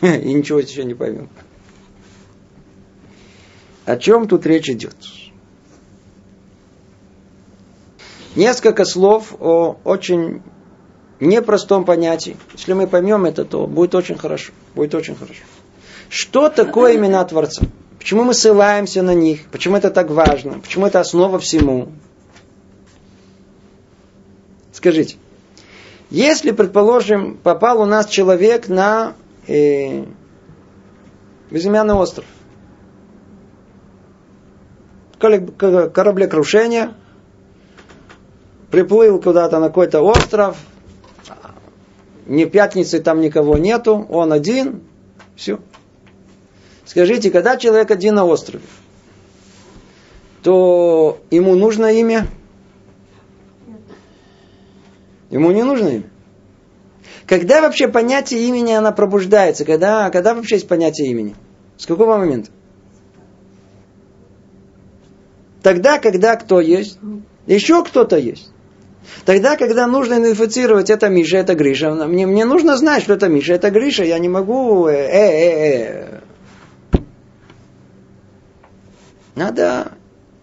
S1: И ничего еще не поймем. О чем тут речь идет? Несколько слов о очень непростом понятии. Если мы поймем это, то будет очень хорошо. Будет очень хорошо. Что такое имена Творца? Почему мы ссылаемся на них? Почему это так важно? Почему это основа всему? Скажите, если, предположим, попал у нас человек на э, безымянный остров, кораблекрушение, приплыл куда-то на какой-то остров, ни пятницы там никого нету, он один, все. Скажите, когда человек один на острове, то ему нужно имя? Ему не нужно имя. Когда вообще понятие имени она пробуждается? Когда, когда вообще есть понятие имени? С какого момента? Тогда, когда кто есть? Еще кто-то есть. Тогда, когда нужно идентифицировать это Миша, это Гриша, мне, мне нужно знать, что это Миша, это Гриша, я не могу... Э, э, э. Надо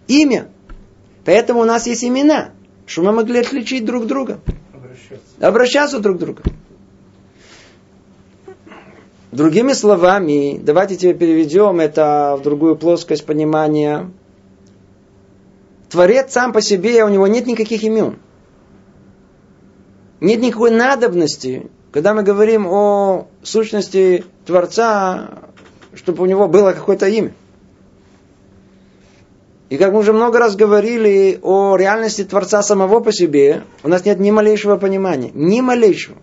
S1: имя. Поэтому у нас есть имена, чтобы мы могли отличить друг друга. Обращаться. Друг к другу. Другими словами, давайте теперь переведем это в другую плоскость понимания. Творец сам по себе, у него нет никаких имен. Нет никакой надобности, когда мы говорим о сущности Творца, чтобы у него было какое-то имя. И как мы уже много раз говорили о реальности Творца самого по себе, у нас нет ни малейшего понимания, ни малейшего.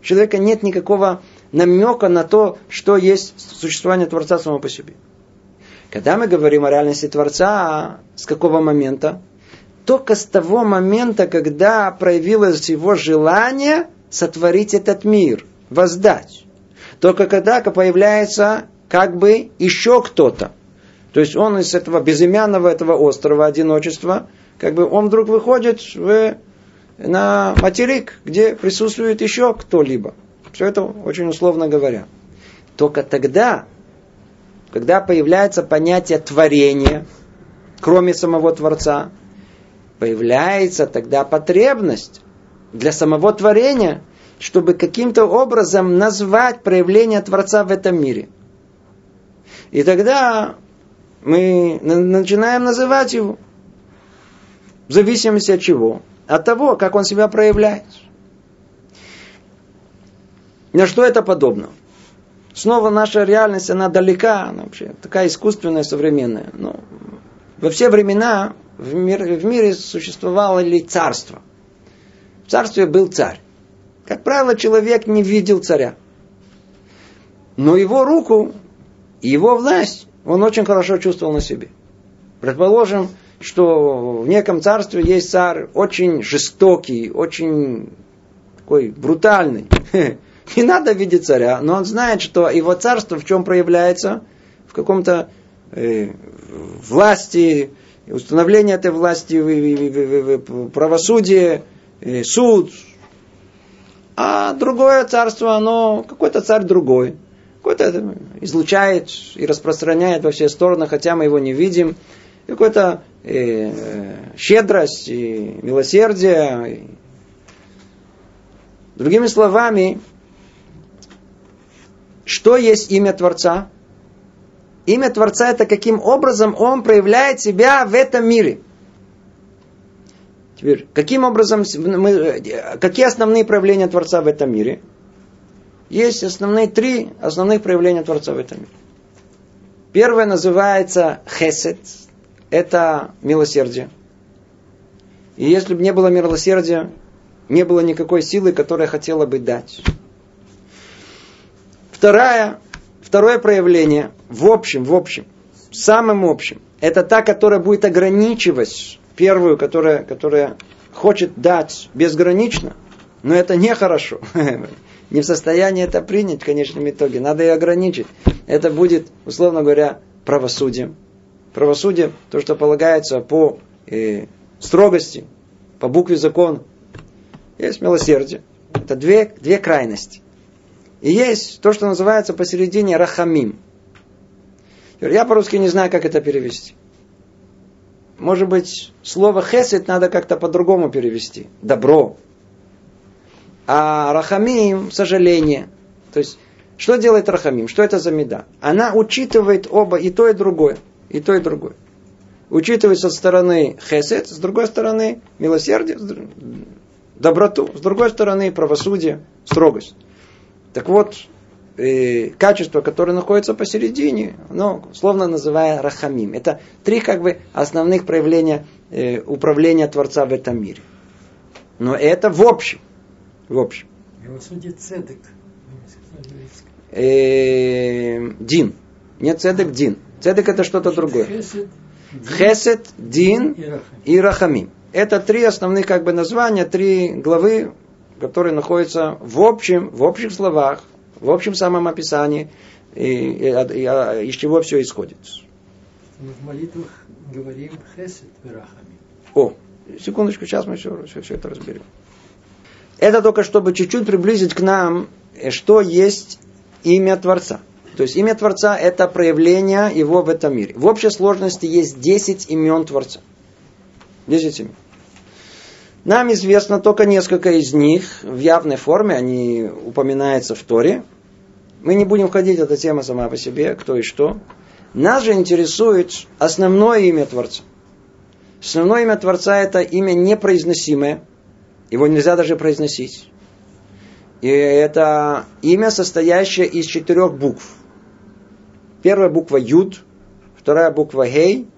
S1: У человека нет никакого намека на то, что есть существование Творца самого по себе. Когда мы говорим о реальности Творца, с какого момента? только с того момента, когда проявилось его желание сотворить этот мир, воздать. Только когда появляется как бы еще кто-то. То есть он из этого безымянного этого острова одиночества, как бы он вдруг выходит в, на материк, где присутствует еще кто-либо. Все это очень условно говоря. Только тогда, когда появляется понятие творения, кроме самого Творца, появляется тогда потребность для самого творения, чтобы каким-то образом назвать проявление Творца в этом мире. И тогда мы начинаем называть его. В зависимости от чего? От того, как он себя проявляет. На что это подобно? снова наша реальность, она далека, она вообще такая искусственная, современная. Но во все времена в, мир, в мире существовало ли царство. В царстве был царь. Как правило, человек не видел царя. Но его руку, его власть, он очень хорошо чувствовал на себе. Предположим, что в неком царстве есть царь очень жестокий, очень такой брутальный. Не надо видеть царя, но он знает, что его царство в чем проявляется? В каком-то э, власти, установлении этой власти, правосудие, э, суд. А другое царство, оно какой-то царь другой. Какой-то излучает и распространяет во все стороны, хотя мы его не видим. Какой-то э, щедрость и милосердие. Другими словами, что есть имя Творца? Имя Творца это каким образом он проявляет себя в этом мире. Теперь, каким образом мы, какие основные проявления Творца в этом мире? Есть основные три основных проявления Творца в этом мире. Первое называется хесед. Это милосердие. И если бы не было милосердия, не было никакой силы, которая хотела бы дать. Второе, второе проявление, в общем, в общем, самым общим, это та, которая будет ограничивать первую, которая, которая хочет дать безгранично, но это нехорошо. Не в состоянии это принять в конечном итоге. Надо ее ограничить. Это будет, условно говоря, правосудием. Правосудие, то, что полагается по э, строгости, по букве закона. Есть милосердие. Это две, две крайности. И есть то, что называется посередине рахамим. Я по-русски не знаю, как это перевести. Может быть, слово хесед надо как-то по-другому перевести. Добро. А рахамим – сожаление. То есть, что делает рахамим? Что это за меда? Она учитывает оба, и то, и другое. И то, и другое. Учитывает со стороны хесед, с другой стороны милосердие, доброту, с другой стороны правосудие, строгость. Так вот, э, качество, которое находится посередине, оно словно называя рахамим. Это три как бы основных проявления э, управления Творца в этом мире. Но это в общем. В общем.
S2: Правосудие цедек.
S1: Э, дин. Нет цедек, дин. Цедек это что-то другое. Хесед, дин и рахамим. Это три основных как бы названия, три главы который находится в общем, в общих словах, в общем самом описании, и, и, и, а, из чего все исходит.
S2: Мы в молитвах говорим хесед верахами.
S1: О, секундочку, сейчас мы все, все, все это разберем. Это только чтобы чуть-чуть приблизить к нам, что есть имя Творца. То есть имя Творца это проявление его в этом мире. В общей сложности есть 10 имен Творца. 10 имен. Нам известно только несколько из них в явной форме, они упоминаются в Торе. Мы не будем входить, эта тема сама по себе, кто и что. Нас же интересует основное имя Творца. Основное имя Творца это имя непроизносимое. Его нельзя даже произносить. И это имя, состоящее из четырех букв. Первая буква Юд, вторая буква Гей,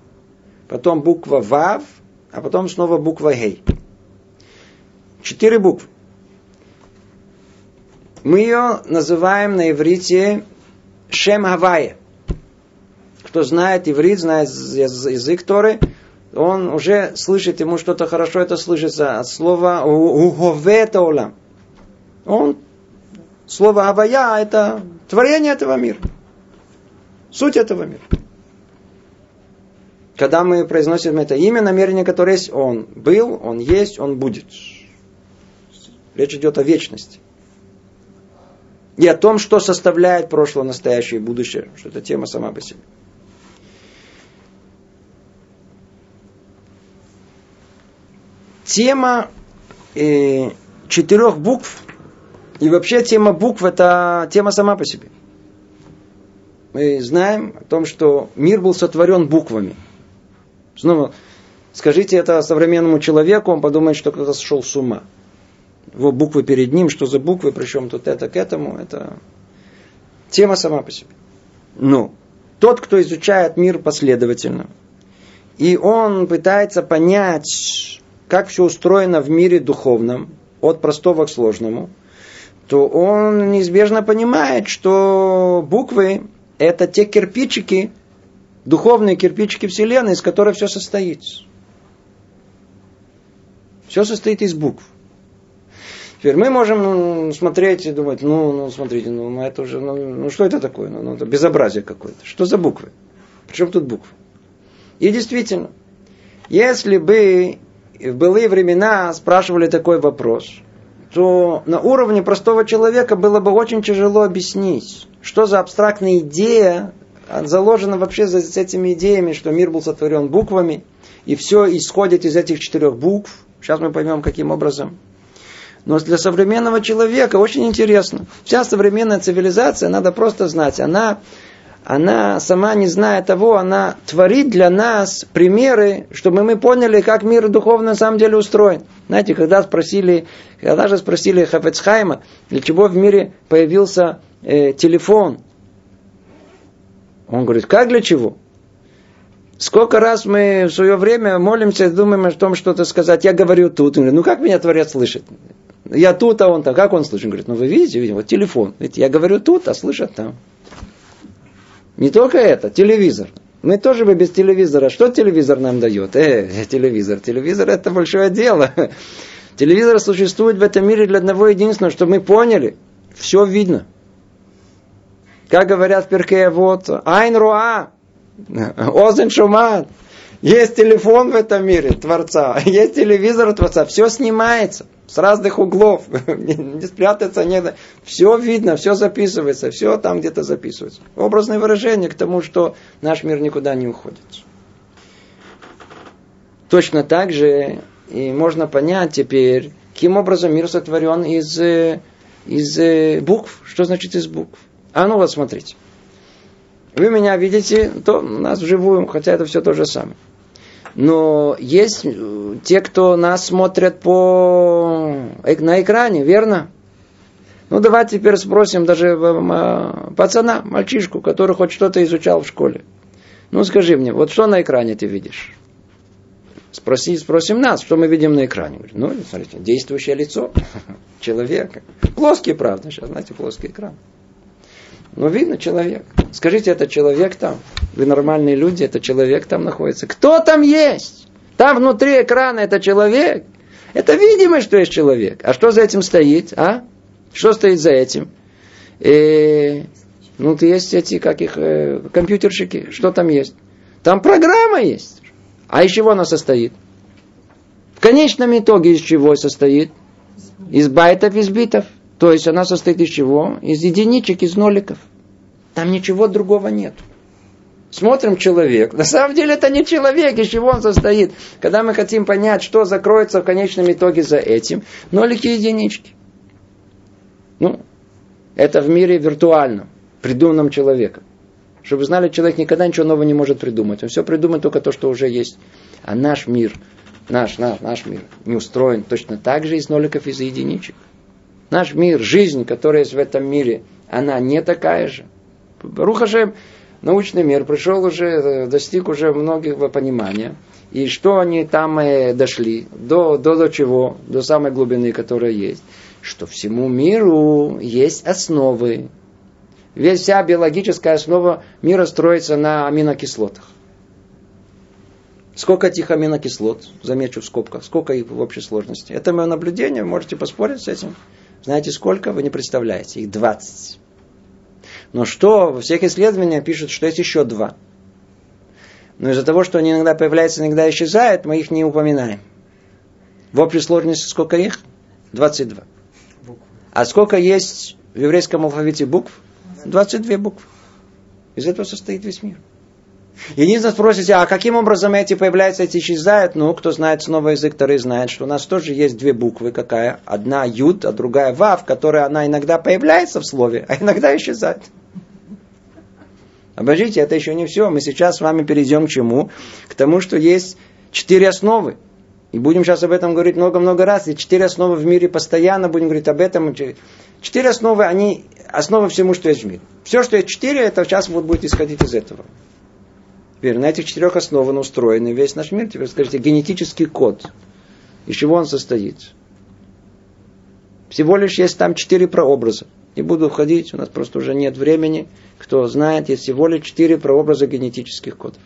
S1: потом буква Вав, а потом снова буква Гей. Четыре буквы. Мы ее называем на иврите Шем Хавая. Кто знает иврит, знает язык Торы, он уже слышит, ему что-то хорошо это слышится от слова «угове олам». Он, слово «авая» это творение этого мира. Суть этого мира. Когда мы произносим это имя, намерение, которое есть, он был, он есть, он будет. Речь идет о вечности. И о том, что составляет прошлое, настоящее и будущее. Что это тема сама по себе. Тема э, четырех букв и вообще тема букв это тема сама по себе. Мы знаем о том, что мир был сотворен буквами. Снова скажите это современному человеку, он подумает, что кто-то сошел с ума его буквы перед ним, что за буквы, причем тут это к этому, это Тема сама по себе. Но тот, кто изучает мир последовательно, и он пытается понять, как все устроено в мире духовном, от простого к сложному, то он неизбежно понимает, что буквы – это те кирпичики, духовные кирпичики Вселенной, из которых все состоит. Все состоит из букв. Теперь мы можем ну, смотреть и думать, ну, ну смотрите, ну это уже, ну, ну что это такое? Ну, ну это безобразие какое-то. Что за буквы? Причем тут буквы? И действительно, если бы в былые времена спрашивали такой вопрос, то на уровне простого человека было бы очень тяжело объяснить, что за абстрактная идея заложена вообще за этими идеями, что мир был сотворен буквами, и все исходит из этих четырех букв. Сейчас мы поймем, каким образом. Но для современного человека очень интересно. Вся современная цивилизация, надо просто знать, она она сама не зная того, она творит для нас примеры, чтобы мы поняли, как мир духовно на самом деле устроен. Знаете, когда спросили, когда же спросили Хафецхайма, для чего в мире появился э, телефон, он говорит, как для чего? Сколько раз мы в свое время молимся, думаем о том, что-то сказать. Я говорю тут. Он говорит, ну как меня Творец слышит? Я тут, а он там. Как он слышит? Он говорит, ну вы видите, видите, вот телефон. Видите, я говорю тут, а слышат там. Не только это, телевизор. Мы тоже бы без телевизора. Что телевизор нам дает? Э, телевизор. Телевизор это большое дело. Телевизор существует в этом мире для одного единственного, чтобы мы поняли. Все видно. Как говорят в Перкея, вот, Айн Руа, Озен Шумат. Есть телефон в этом мире Творца, есть телевизор Творца, все снимается с разных углов, не, спрятаться, не, все видно, все записывается, все там где-то записывается. Образное выражение к тому, что наш мир никуда не уходит. Точно так же и можно понять теперь, каким образом мир сотворен из, из букв. Что значит из букв? А ну вот смотрите. Вы меня видите, то нас вживую, хотя это все то же самое. Но есть э, те, кто нас смотрят по... на экране, верно? Ну, давайте теперь спросим даже э, пацана, мальчишку, который хоть что-то изучал в школе. Ну, скажи мне, вот что на экране ты видишь? Спроси, спросим нас, что мы видим на экране. ну, смотрите, действующее лицо человека. Плоский, правда, сейчас, знаете, плоский экран. Но видно человек. Скажите, это человек там? Вы нормальные люди, это человек там находится. Кто там есть? Там внутри экрана это человек. Это видимо, что есть человек. А что за этим стоит? А? Что стоит за этим? И, э, ну, есть эти, как их, э, компьютерщики. Что там есть? Там программа есть. А из чего она состоит? В конечном итоге из чего состоит? Из байтов, из битов. То есть она состоит из чего? Из единичек, из ноликов. Там ничего другого нет. Смотрим человек. На самом деле это не человек, из чего он состоит. Когда мы хотим понять, что закроется в конечном итоге за этим, нолики и единички. Ну, это в мире виртуальном, придуманном человеком. Чтобы вы знали, человек никогда ничего нового не может придумать. Он все придумает только то, что уже есть. А наш мир, наш, наш, наш мир не устроен точно так же из ноликов и из единичек. Наш мир, жизнь, которая есть в этом мире, она не такая же. Рухашем, научный мир пришел уже, э, достиг уже многих понимания. И что они там э, дошли? До, до, до чего? До самой глубины, которая есть. Что всему миру есть основы. Весь вся биологическая основа мира строится на аминокислотах. Сколько этих аминокислот, замечу в скобках, сколько их в общей сложности. Это мое наблюдение, можете поспорить с этим. Знаете сколько? Вы не представляете. Их 20. Но что? Во всех исследованиях пишут, что есть еще два. Но из-за того, что они иногда появляются, иногда исчезают, мы их не упоминаем. В общей сложности сколько их? 22. А сколько есть в еврейском алфавите букв? 22 буквы. Из этого состоит весь мир. Единственное спросите, а каким образом эти появляются, эти исчезают? Ну, кто знает снова язык, второй знает, что у нас тоже есть две буквы. Какая? Одна юд, а другая вав, которая она иногда появляется в слове, а иногда исчезает. Обождите, это еще не все. Мы сейчас с вами перейдем к чему? К тому, что есть четыре основы. И будем сейчас об этом говорить много-много раз. И четыре основы в мире постоянно будем говорить об этом. Четыре основы, они основа всему, что есть в мире. Все, что есть четыре, это сейчас вот будет исходить из этого. Теперь на этих четырех основах устроен весь наш мир. Теперь скажите, генетический код. Из чего он состоит? Всего лишь есть там четыре прообраза. Не буду уходить, у нас просто уже нет времени. Кто знает, есть всего лишь четыре прообраза генетических кодов.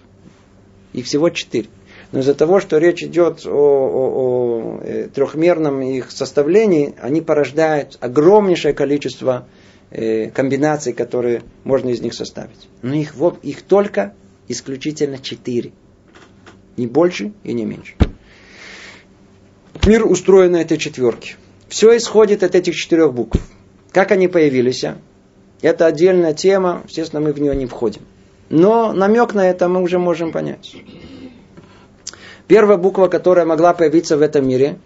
S1: Их всего четыре. Но из-за того, что речь идет о, о, о э, трехмерном их составлении, они порождают огромнейшее количество э, комбинаций, которые можно из них составить. Но их, их только исключительно четыре. Не больше и не меньше. Мир устроен на этой четверке. Все исходит от этих четырех букв. Как они появились? Это отдельная тема, естественно, мы в нее не входим. Но намек на это мы уже можем понять. Первая буква, которая могла появиться в этом мире,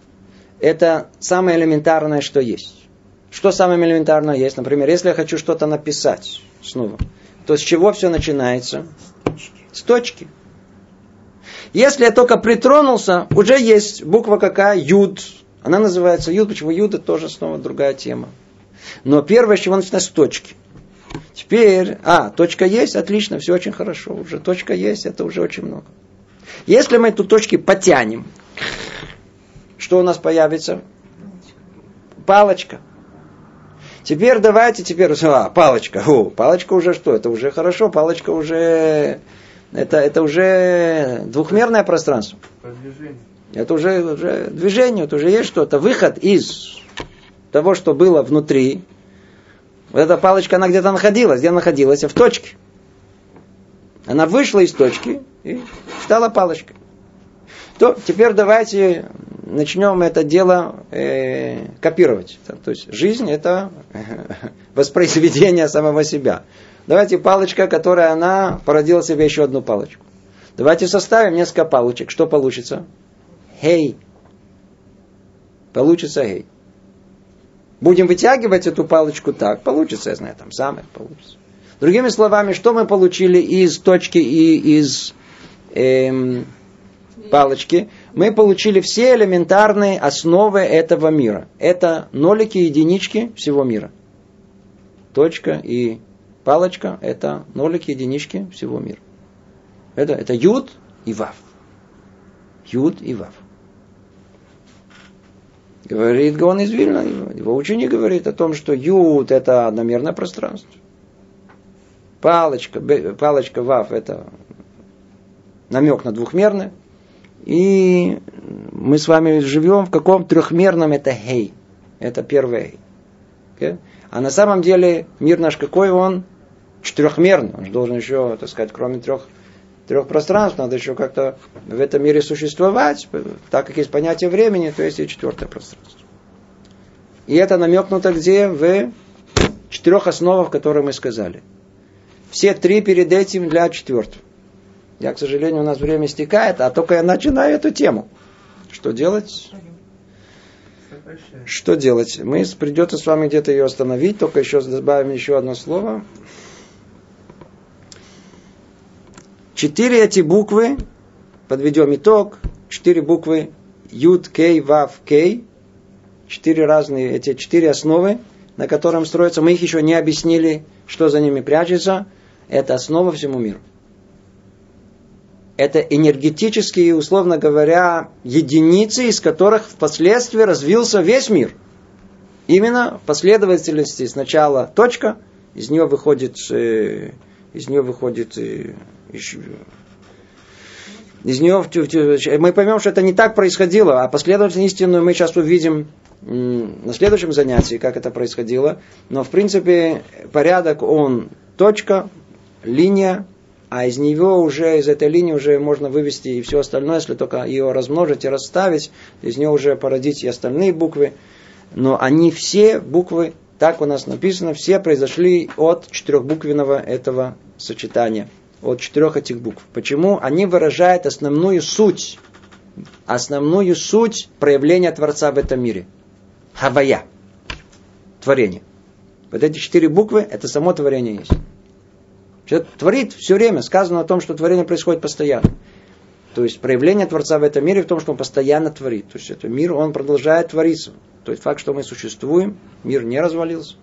S1: это самое элементарное, что есть. Что самое элементарное есть? Например, если я хочу что-то написать снова, то с чего все начинается? С точки. Если я только притронулся, уже есть буква какая? Юд. Она называется Юд. Почему Юд? Это тоже снова другая тема. Но первое, с чего начинается, с точки. Теперь, а, точка есть, отлично, все очень хорошо. Уже точка есть, это уже очень много. Если мы эту точки потянем, что у нас появится? Палочка. Теперь давайте, теперь, а, палочка. О, палочка уже что? Это уже хорошо, палочка уже, это, это уже двухмерное пространство. Это уже, уже движение, это уже есть что-то. Выход из того, что было внутри. Вот эта палочка, она где-то находилась. Где находилась? В точке. Она вышла из точки и стала палочкой. То теперь давайте начнем это дело э, копировать. То есть жизнь это воспроизведение самого себя. Давайте палочка, которая она породила себе еще одну палочку. Давайте составим несколько палочек. Что получится? Хей. Получится гей. Будем вытягивать эту палочку так. Получится, я знаю, там самое получится. Другими словами, что мы получили из точки и из эм, палочки? Мы получили все элементарные основы этого мира. Это нолики и единички всего мира. Точка и палочка – это нолики и единички всего мира. Это, это юд и вав. Юд и вав. Говорит Гаон из Вильна, его ученик говорит о том, что юд – это одномерное пространство. Палочка, палочка вав – это намек на двухмерное. И мы с вами живем в каком трехмерном это гей. Это первый гей. Okay? А на самом деле мир наш какой он? Четырехмерный. Он же должен еще, так сказать, кроме трех, трех пространств, надо еще как-то в этом мире существовать. Так как есть понятие времени, то есть и четвертое пространство. И это намекнуто где? В четырех основах, которые мы сказали. Все три перед этим для четвертого. Я, к сожалению, у нас время стекает, а только я начинаю эту тему. Что делать? Что делать? Мы придется с вами где-то ее остановить, только еще добавим еще одно слово. Четыре эти буквы, подведем итог, четыре буквы Юд, Кей, Вав, Кей, четыре разные, эти четыре основы, на котором строятся, мы их еще не объяснили, что за ними прячется – это основа всему миру. Это энергетические, условно говоря, единицы, из которых впоследствии развился весь мир. Именно в последовательности сначала точка, из нее выходит, э, из нее выходит э, из нее мы поймем, что это не так происходило, а последовательность истинную мы сейчас увидим на следующем занятии, как это происходило. Но в принципе порядок он точка, линия, а из него уже, из этой линии уже можно вывести и все остальное, если только ее размножить и расставить, из нее уже породить и остальные буквы. Но они все буквы, так у нас написано, все произошли от четырехбуквенного этого сочетания, от четырех этих букв. Почему? Они выражают основную суть, основную суть проявления Творца в этом мире. Хавая. Творение. Вот эти четыре буквы, это само творение есть. Человек творит все время. Сказано о том, что творение происходит постоянно. То есть проявление Творца в этом мире в том, что он постоянно творит. То есть это мир, он продолжает твориться. То есть факт, что мы существуем, мир не развалился.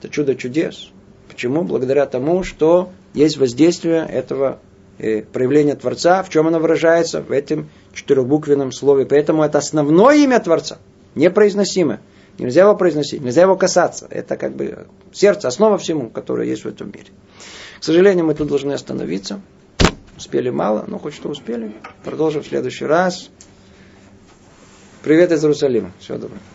S1: Это чудо чудес. Почему? Благодаря тому, что есть воздействие этого э, проявления Творца. В чем оно выражается? В этом четырехбуквенном слове. Поэтому это основное имя Творца. Непроизносимое. Нельзя его произносить, нельзя его касаться. Это как бы сердце, основа всему, которое есть в этом мире. К сожалению, мы тут должны остановиться. Успели мало, но хоть что успели. Продолжим в следующий раз. Привет из Иерусалима. Всего доброго.